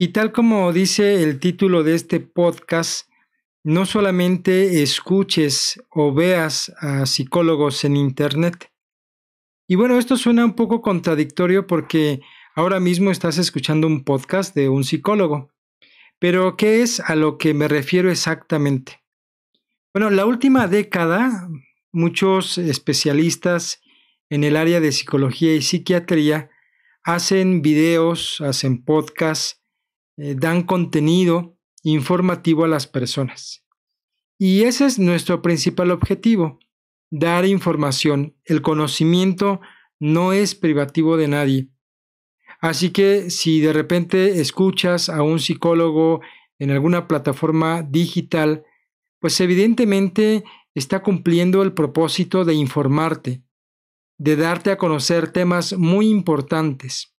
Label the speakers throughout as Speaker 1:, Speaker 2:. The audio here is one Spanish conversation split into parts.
Speaker 1: Y tal como dice el título de este podcast, no solamente escuches o veas a psicólogos en Internet. Y bueno, esto suena un poco contradictorio porque ahora mismo estás escuchando un podcast de un psicólogo. Pero, ¿qué es a lo que me refiero exactamente? Bueno, la última década, muchos especialistas en el área de psicología y psiquiatría hacen videos, hacen podcasts eh, dan contenido informativo a las personas. Y ese es nuestro principal objetivo, dar información. El conocimiento no es privativo de nadie. Así que si de repente escuchas a un psicólogo en alguna plataforma digital, pues evidentemente está cumpliendo el propósito de informarte, de darte a conocer temas muy importantes.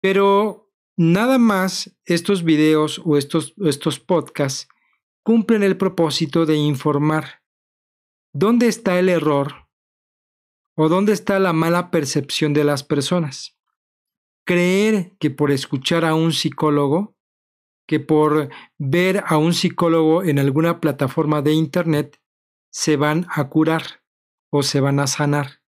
Speaker 1: Pero Nada más estos videos o estos, estos podcasts cumplen el propósito de informar. ¿Dónde está el error? ¿O dónde está la mala percepción de las personas? Creer que por escuchar a un psicólogo, que por ver a un psicólogo en alguna plataforma de Internet, se van a curar o se van a sanar.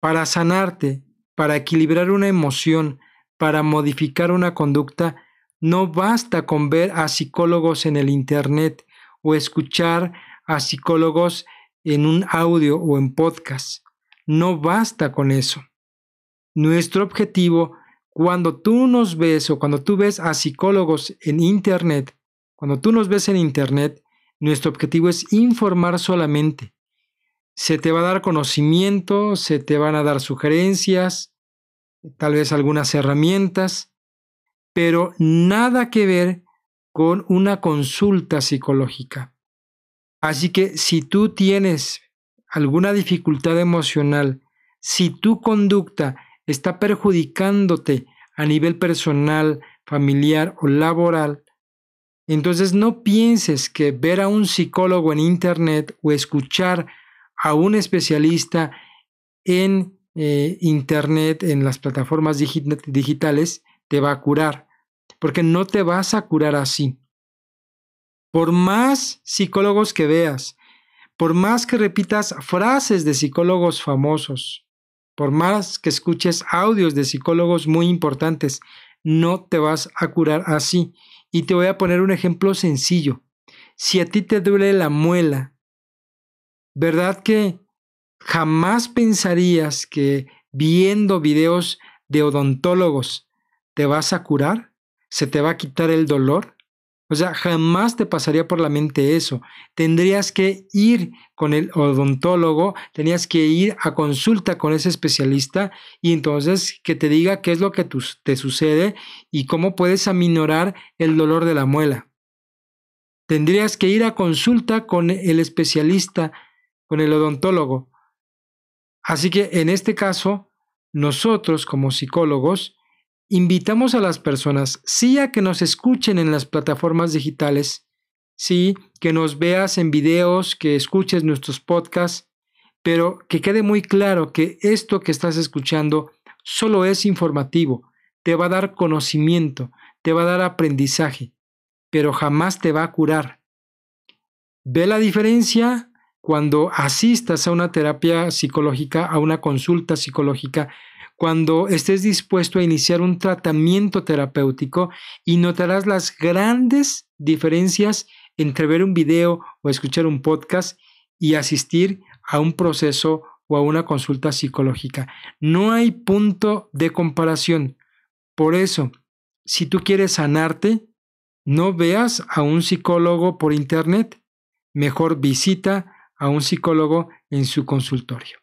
Speaker 1: Para sanarte, para equilibrar una emoción, para modificar una conducta, no basta con ver a psicólogos en el Internet o escuchar a psicólogos en un audio o en podcast. No basta con eso. Nuestro objetivo, cuando tú nos ves o cuando tú ves a psicólogos en Internet, cuando tú nos ves en Internet, nuestro objetivo es informar solamente. Se te va a dar conocimiento, se te van a dar sugerencias, tal vez algunas herramientas, pero nada que ver con una consulta psicológica. Así que si tú tienes alguna dificultad emocional, si tu conducta está perjudicándote a nivel personal, familiar o laboral, entonces no pienses que ver a un psicólogo en Internet o escuchar a un especialista en eh, Internet, en las plataformas digitales, te va a curar, porque no te vas a curar así. Por más psicólogos que veas, por más que repitas frases de psicólogos famosos, por más que escuches audios de psicólogos muy importantes, no te vas a curar así. Y te voy a poner un ejemplo sencillo. Si a ti te duele la muela, ¿verdad que jamás pensarías que viendo videos de odontólogos te vas a curar, se te va a quitar el dolor. O sea, jamás te pasaría por la mente eso. Tendrías que ir con el odontólogo, tenías que ir a consulta con ese especialista y entonces que te diga qué es lo que te sucede y cómo puedes aminorar el dolor de la muela. Tendrías que ir a consulta con el especialista, con el odontólogo, Así que en este caso, nosotros como psicólogos invitamos a las personas, sí a que nos escuchen en las plataformas digitales, sí, que nos veas en videos, que escuches nuestros podcasts, pero que quede muy claro que esto que estás escuchando solo es informativo, te va a dar conocimiento, te va a dar aprendizaje, pero jamás te va a curar. ¿Ve la diferencia? Cuando asistas a una terapia psicológica, a una consulta psicológica, cuando estés dispuesto a iniciar un tratamiento terapéutico y notarás las grandes diferencias entre ver un video o escuchar un podcast y asistir a un proceso o a una consulta psicológica. No hay punto de comparación. Por eso, si tú quieres sanarte, no veas a un psicólogo por internet. Mejor visita a un psicólogo en su consultorio.